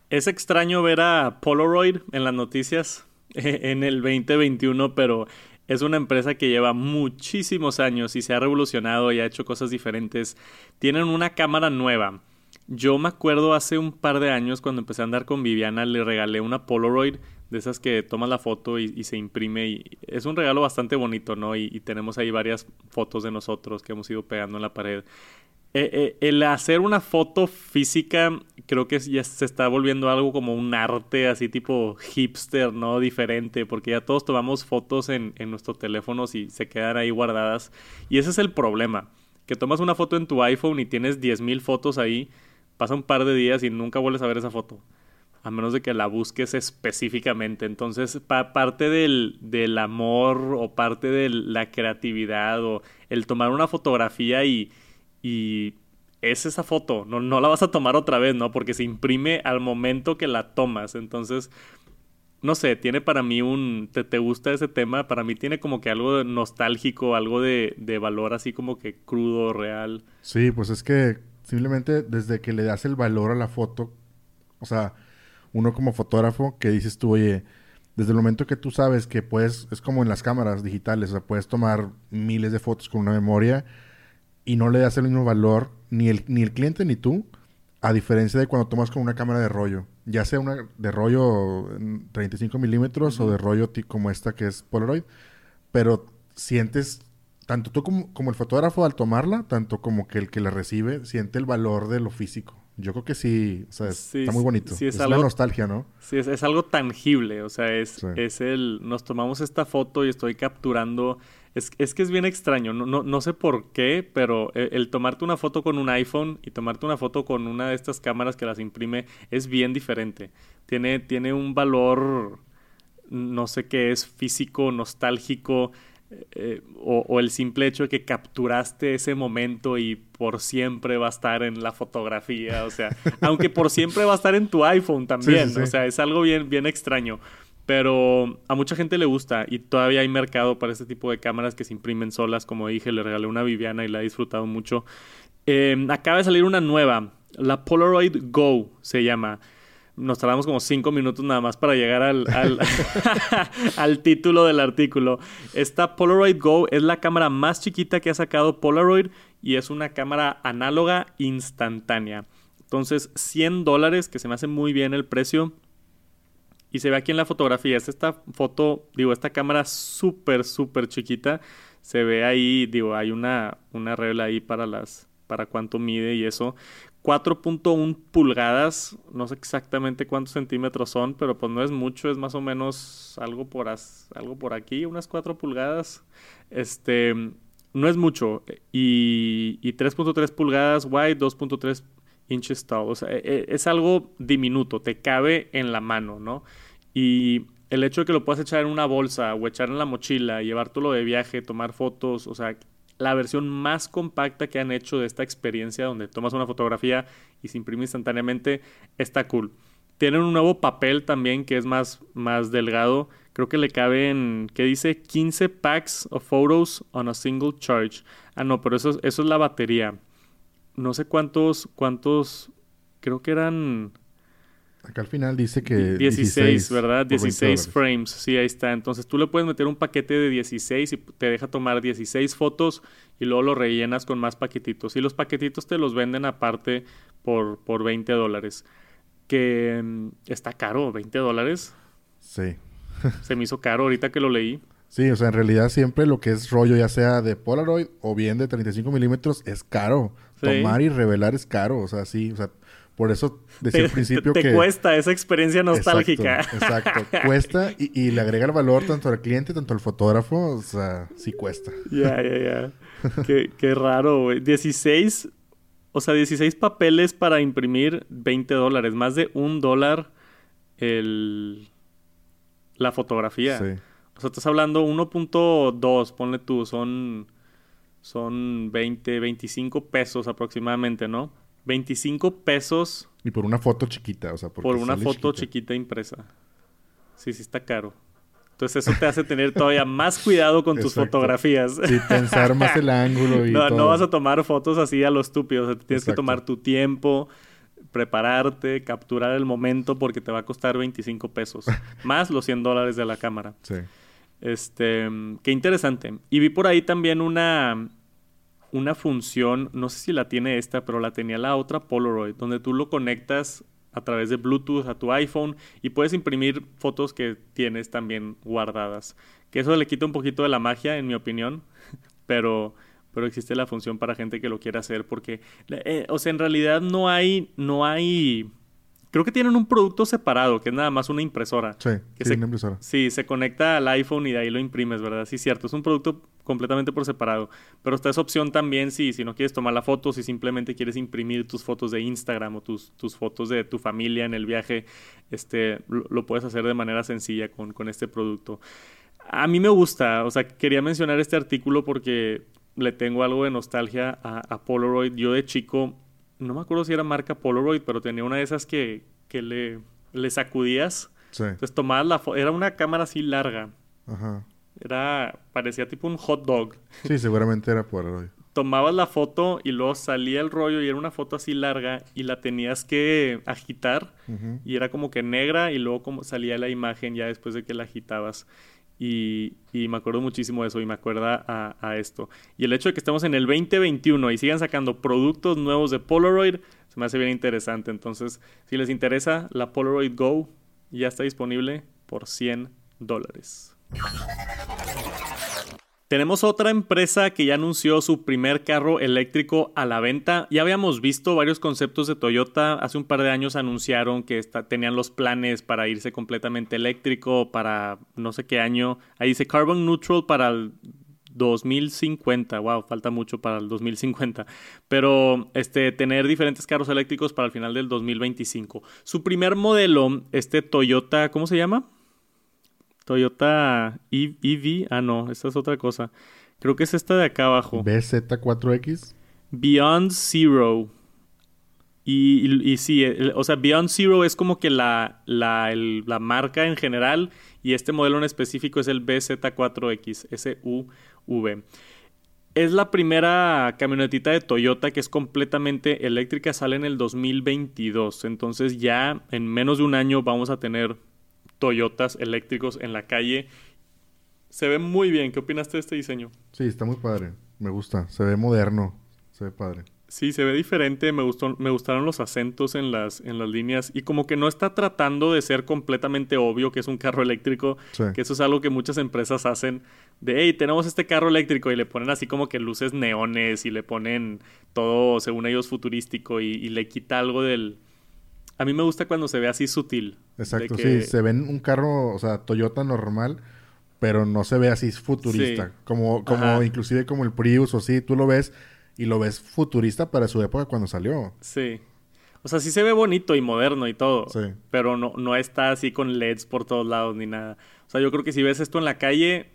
Es extraño ver a Polaroid en las noticias en el 2021, pero es una empresa que lleva muchísimos años y se ha revolucionado y ha hecho cosas diferentes. Tienen una cámara nueva yo me acuerdo hace un par de años cuando empecé a andar con Viviana, le regalé una Polaroid de esas que tomas la foto y, se imprime. Y es un regalo bastante bonito, ¿no? Y, tenemos ahí varias fotos de nosotros que hemos ido pegando en la pared. Eh, eh, el hacer una foto física creo que ya se está volviendo algo como un arte así tipo hipster, ¿no? Diferente, porque ya todos tomamos fotos en, en nuestros teléfonos y se quedan ahí guardadas. Y ese es el problema, que tomas una foto en tu iPhone y tienes 10.000 fotos ahí pasa un par de días y nunca vuelves a ver esa foto. A menos de que la busques específicamente. Entonces, parte del, del, amor o parte de la creatividad o el tomar una fotografía y, y es esa foto. No, no la vas a tomar otra vez, ¿no? Porque se imprime al momento que la tomas. Entonces, no sé, tiene para mí un... ¿Te, te gusta ese tema? Para mí tiene como que algo nostálgico, algo de, de valor así como que crudo, real. Sí, pues es que Simplemente desde que le das el valor a la foto, o sea, uno como fotógrafo que dices tú, oye, desde el momento que tú sabes que puedes, es como en las cámaras digitales, o sea, puedes tomar miles de fotos con una memoria y no le das el mismo valor ni el, ni el cliente ni tú, a diferencia de cuando tomas con una cámara de rollo, ya sea una de rollo 35 milímetros o de rollo como esta que es Polaroid, pero sientes, tanto tú como, como el fotógrafo al tomarla, tanto como que el que la recibe, siente el valor de lo físico. Yo creo que sí, o sea, está muy bonito. Sí, es, la nostalgia, ¿no? Sí, es, algo tangible, o sea, es, es el, nos tomamos esta foto y estoy capturando, es, es que es bien extraño, no, no, no sé por qué, pero el, tomarte una foto con un iPhone y tomarte una foto con una de estas cámaras que las imprime es bien diferente. Tiene, tiene un valor, no sé qué es, físico, nostálgico, eh, o, el simple hecho de que capturaste ese momento y por siempre va a estar en la fotografía, o sea, aunque por siempre va a estar en tu iPhone también, o sea, es algo bien, bien extraño. Pero a mucha gente le gusta y todavía hay mercado para este tipo de cámaras que se imprimen solas. Como dije, le regalé una Viviana y la he disfrutado mucho. Eh, acaba de salir una nueva, la Polaroid Go se llama nos tardamos como cinco minutos nada más para llegar al, título del artículo. Esta Polaroid Go es la cámara más chiquita que ha sacado Polaroid y es una cámara análoga instantánea. Entonces, 100 dólares, que se me hace muy bien el precio. Y se ve aquí en la fotografía, es esta foto, digo, esta cámara súper, súper chiquita. Se ve ahí, digo, hay una, una regla ahí para las, para cuánto mide y eso. 4.1 pulgadas, no sé exactamente cuántos centímetros son, pero pues no es mucho, es más o menos algo por, algo por aquí, unas 4 pulgadas. Este, no es mucho. Y, 3.3 pulgadas wide, 2.3 inches tall. O sea, e, e, es algo diminuto, te cabe en la mano, ¿no? Y el hecho de que lo puedas echar en una bolsa o echar en la mochila, llevártelo de viaje, tomar fotos, o sea, la versión más compacta que han hecho de esta experiencia donde tomas una fotografía y se imprime instantáneamente, está cool. Tienen un nuevo papel también que es más, más delgado. Creo que le caben, ¿qué dice? 15 packs of photos on a single charge. Ah, no, pero eso, eso es la batería. No sé cuántos, cuántos, creo que eran Acá al final dice que... 16, ¿verdad? 16 frames, sí, ahí está. Entonces tú le puedes meter un paquete de 16 y te deja tomar 16 fotos y luego lo rellenas con más paquetitos. Y los paquetitos te los venden aparte por, por 20 dólares. Que mm, está caro, 20 dólares. Sí. Se me hizo caro ahorita que lo leí. Sí, o sea, en realidad siempre lo que es rollo, ya sea de Polaroid o bien de 35 milímetros, es caro. Tomar y revelar es caro, o sea, sí, o sea, por eso decía al principio que... Te cuesta esa experiencia nostálgica. Exacto, cuesta y, le agrega el valor tanto al cliente, tanto al fotógrafo. O sea, sí cuesta. Ya, ya, ya. qué, qué raro, güey. 16... O sea, 16 papeles para imprimir 20 dólares. Más de un dólar el... la fotografía. Sí. O sea, estás hablando 1.2, ponle tú, son... Son 20, 25 pesos aproximadamente, ¿no? 25 pesos. Y por una foto chiquita, o sea, por una foto chiquita. impresa. Sí, sí está caro. Entonces eso te hace tener todavía más cuidado con tus fotografías. Sí, pensar más el ángulo y no, No vas a tomar fotos así a lo estúpido. O sea, tienes que tomar tu tiempo, prepararte, capturar el momento porque te va a costar 25 pesos. más los 100 dólares de la cámara. Sí. Este, qué interesante. Y vi por ahí también una, una función, no sé si la tiene esta, pero la tenía la otra Polaroid, donde tú lo conectas a través de Bluetooth a tu iPhone y puedes imprimir fotos que tienes también guardadas. Que eso le quita un poquito de la magia, en mi opinión, pero, pero existe la función para gente que lo quiera hacer porque, eh, o sea, en realidad no hay, no hay Creo que tienen un producto separado, que es nada más una impresora. Sí, que se, una impresora. Sí, se conecta al iPhone y de ahí lo imprimes, ¿verdad? Sí, cierto. Es un producto completamente por separado. Pero está esa opción también si, si no quieres tomar la foto, si simplemente quieres imprimir tus fotos de Instagram o tus, tus fotos de tu familia en el viaje, este, lo, puedes hacer de manera sencilla con, con este producto. A mí me gusta, o sea, quería mencionar este artículo porque le tengo algo de nostalgia a, a Polaroid. Yo de chico no me acuerdo si era marca Polaroid, pero tenía una de esas que, que le, le sacudías. Sí. Entonces tomabas la foto. Era una cámara así larga. Ajá. Era, parecía tipo un hot dog. Sí, seguramente era Polaroid. tomabas la foto y luego salía el rollo y era una foto así larga y la tenías que agitar y era como que negra y luego como salía la imagen ya después de que la agitabas. Y, me acuerdo muchísimo de eso y me acuerda a, esto. Y el hecho de que estamos en el 2021 y sigan sacando productos nuevos de Polaroid, se me hace bien interesante. Entonces, si les interesa, la Polaroid Go ya está disponible por 100 dólares. Tenemos otra empresa que ya anunció su primer carro eléctrico a la venta. Ya habíamos visto varios conceptos de Toyota. Hace un par de años anunciaron que tenían los planes para irse completamente eléctrico para no sé qué año. Ahí dice Carbon Neutral para el 2050. Wow, falta mucho para el 2050. Pero este, tener diferentes carros eléctricos para el final del 2025. Su primer modelo, este Toyota, ¿cómo se llama? Toyota EV. Ah, no, esta es otra cosa. Creo que es esta de acá abajo. BZ4X. Beyond Zero. Y, y, sí, o sea, Beyond Zero es como que la, la, la, marca en general y este modelo en específico es el BZ4X, SUV. Es la primera camionetita de Toyota que es completamente eléctrica, sale en el 2022, entonces ya en menos de un año vamos a tener Toyotas eléctricos en la calle. Se ve muy bien. ¿Qué opinaste de este diseño? Sí, está muy padre. Me gusta. Se ve moderno. Se ve padre. Sí, se ve diferente. Me, gustó, me gustaron los acentos en las, en las líneas. Y como que no está tratando de ser completamente obvio que es un carro eléctrico. Que eso es algo que muchas empresas hacen. De, hey, tenemos este carro eléctrico. Y le ponen así como que luces neones. Y le ponen todo, según ellos, futurístico. y le quita algo del a mí me gusta cuando se ve así sutil. Exacto, sí. Se ven un carro, o sea, Toyota normal, pero no se ve así futurista. Como, como inclusive como el Prius o sí, tú lo ves y lo ves futurista para su época cuando salió. Sí. O sea, sí se ve bonito y moderno y todo. Sí. Pero no, no está así con LEDs por todos lados ni nada. O sea, yo creo que si ves esto en la calle,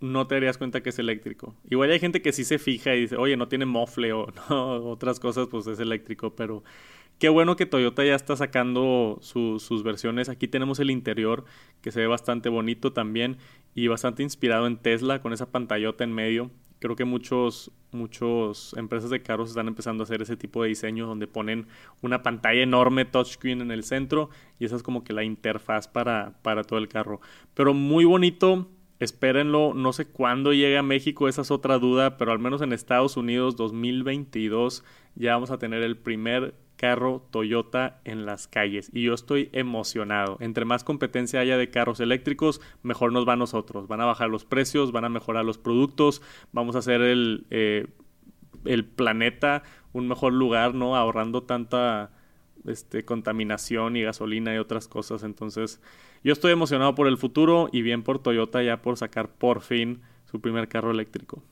no te darías cuenta que es eléctrico. Igual hay gente que sí se fija y dice, oye, no tiene mofle o otras cosas, pues es eléctrico, pero Qué bueno que Toyota ya está sacando sus versiones. Aquí tenemos el interior que se ve bastante bonito también y bastante inspirado en Tesla con esa pantallota en medio. Creo que muchos, muchos empresas de carros están empezando a hacer ese tipo de diseño donde ponen una pantalla enorme touchscreen en el centro y esa es como que la interfaz para, para todo el carro. Pero muy bonito, espérenlo, no sé cuándo llegue a México, esa es otra duda, pero al menos en Estados Unidos 2022 ya vamos a tener el primer carro Toyota en las calles y yo estoy emocionado. Entre más competencia haya de carros eléctricos, mejor nos va a nosotros. Van a bajar los precios, van a mejorar los productos, vamos a hacer el, eh, el planeta un mejor lugar, ¿no? Ahorrando tanta este, contaminación y gasolina y otras cosas. Entonces, yo estoy emocionado por el futuro y bien por Toyota ya por sacar por fin su primer carro eléctrico.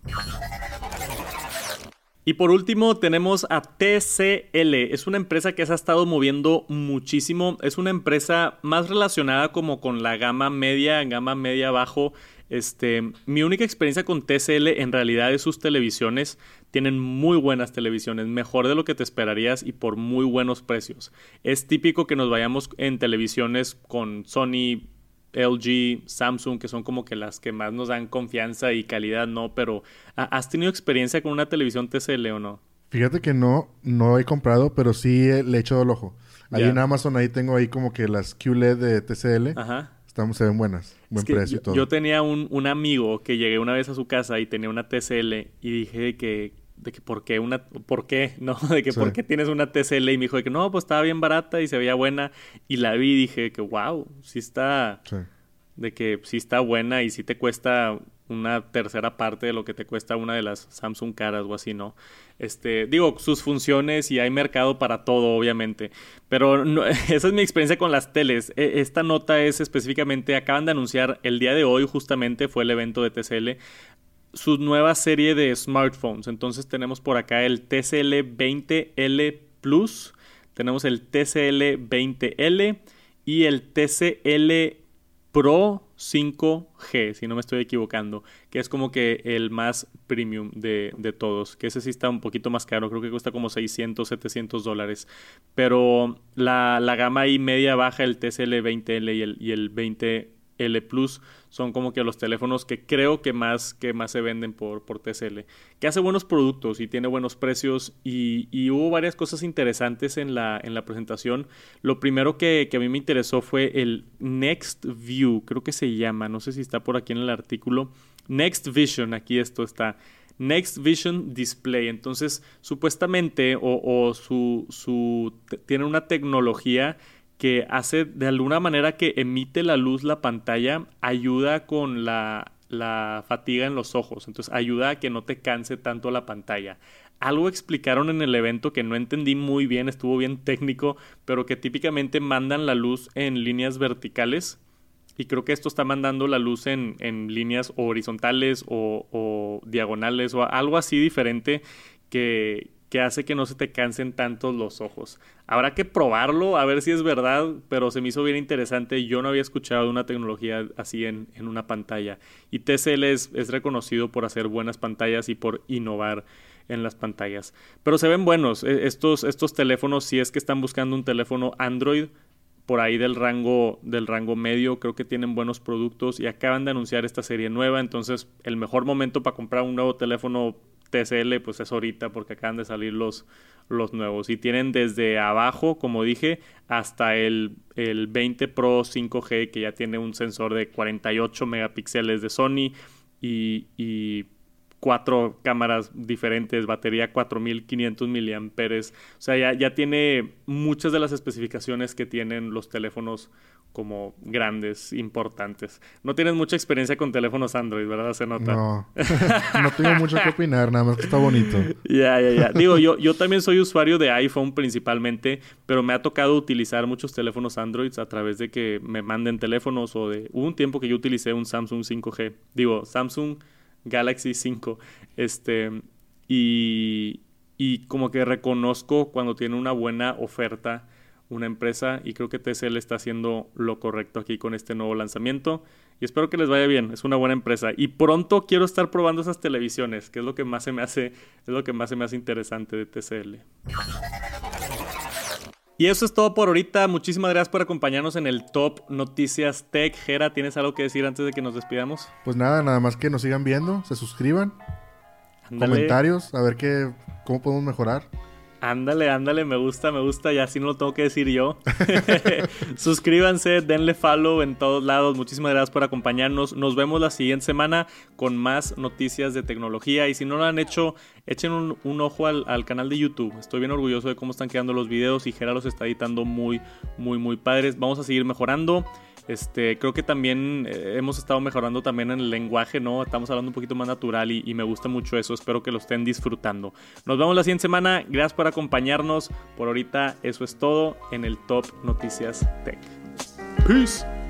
Y por último tenemos a TCL. Es una empresa que se ha estado moviendo muchísimo. Es una empresa más relacionada como con la gama media, gama media bajo. Este, mi única experiencia con TCL en realidad es sus televisiones. Tienen muy buenas televisiones, mejor de lo que te esperarías y por muy buenos precios. Es típico que nos vayamos en televisiones con Sony, LG, Samsung, que son como que las que más nos dan confianza y calidad, ¿no? Pero ¿has tenido experiencia con una televisión TCL o no? Fíjate que no, no he comprado, pero sí le he echado el ojo. Ahí en Amazon, ahí tengo ahí como que las QLED de TCL. Ajá. Estamos, se ven buenas. Buen precio y todo. Yo tenía un, un, amigo que llegué una vez a su casa y tenía una TCL y dije que, de que por qué una, por qué, ¿no? De que por qué tienes una TCL y me dijo de que no, pues estaba bien barata y se veía buena y la vi y dije que wow, sí está, sí. de que sí está buena y sí te cuesta una tercera parte de lo que te cuesta una de las Samsung caras o así, ¿no? Este, digo, sus funciones y hay mercado para todo, obviamente. Pero esa es mi experiencia con las teles. E, esta nota es específicamente, acaban de anunciar el día de hoy, justamente fue el evento de TCL, su nueva serie de smartphones. Entonces tenemos por acá el TCL 20L Plus, tenemos el TCL 20L y el TCL Pro 5G, si no me estoy equivocando, que es como que el más premium de, todos, que ese sí está un poquito más caro, creo que cuesta como 600, 700 dólares, pero la, gama ahí media baja, el TCL 20L y el, y el 20 L Plus son como que los teléfonos que creo que más, que más se venden por, por TCL. Que hace buenos productos y tiene buenos precios y, hubo varias cosas interesantes en la, en la presentación. Lo primero que, que, a mí me interesó fue el Next View, creo que se llama, no sé si está por aquí en el artículo. Next Vision, aquí esto está. Next Vision Display. Entonces, supuestamente, o, o su, su, tiene una tecnología que hace de alguna manera que emite la luz la pantalla, ayuda con la, la fatiga en los ojos. Entonces, ayuda a que no te canse tanto la pantalla. Algo explicaron en el evento que no entendí muy bien, estuvo bien técnico, pero que típicamente mandan la luz en líneas verticales y creo que esto está mandando la luz en, en líneas horizontales o, o, diagonales o algo así diferente que, que hace que no se te cansen tanto los ojos. Habrá que probarlo, a ver si es verdad, pero se me hizo bien interesante. Yo no había escuchado una tecnología así en, en una pantalla. Y TCL es, es reconocido por hacer buenas pantallas y por innovar en las pantallas. Pero se ven buenos. E, estos, estos teléfonos, si es que están buscando un teléfono Android, por ahí del rango del rango medio, creo que tienen buenos productos y acaban de anunciar esta serie nueva, entonces el mejor momento para comprar un nuevo teléfono TCL pues es ahorita porque acaban de salir los los nuevos y tienen desde abajo, como dije, hasta el, el 20 Pro 5G que ya tiene un sensor de 48 megapíxeles de Sony y, y cuatro cámaras diferentes, batería 4500 miliamperes. O sea, ya, ya, tiene muchas de las especificaciones que tienen los teléfonos como grandes, importantes. No tienes mucha experiencia con teléfonos Android, ¿verdad? Se nota. No, no tengo mucho que opinar, nada más que está bonito. Ya, ya, ya. Digo, yo, yo también soy usuario de iPhone principalmente, pero me ha tocado utilizar muchos teléfonos Android a través de que me manden teléfonos o de... Hubo un tiempo que yo utilicé un Samsung 5G. Digo, Samsung Galaxy 5. Este, y, y como que reconozco cuando tiene una buena oferta una empresa y creo que TCL está haciendo lo correcto aquí con este nuevo lanzamiento y espero que les vaya bien, es una buena empresa y pronto quiero estar probando esas televisiones, que es lo que más se me hace es lo que más se me hace interesante de TCL. Y eso es todo por ahorita. Muchísimas gracias por acompañarnos en el Top Noticias Tech. Jera, ¿tienes algo que decir antes de que nos despidamos? Pues nada, nada más que nos sigan viendo, se suscriban. Ándale. Comentarios, a ver qué, cómo podemos mejorar. Ándale, ándale, me gusta, me gusta, y así no lo tengo que decir yo. Suscríbanse, denle follow en todos lados. Muchísimas gracias por acompañarnos. Nos vemos la siguiente semana con más noticias de tecnología. Y si no lo han hecho, echen un, ojo al, al, canal de YouTube. Estoy bien orgulloso de cómo están quedando los videos y Gera los está editando muy, muy, muy padres. Vamos a seguir mejorando. Este, creo que también eh, hemos estado mejorando también en el lenguaje, ¿no? Estamos hablando un poquito más natural y, y, me gusta mucho eso. Espero que lo estén disfrutando. Nos vemos la siguiente semana. Gracias por acompañarnos. Por ahorita eso es todo en el Top Noticias Tech. Peace.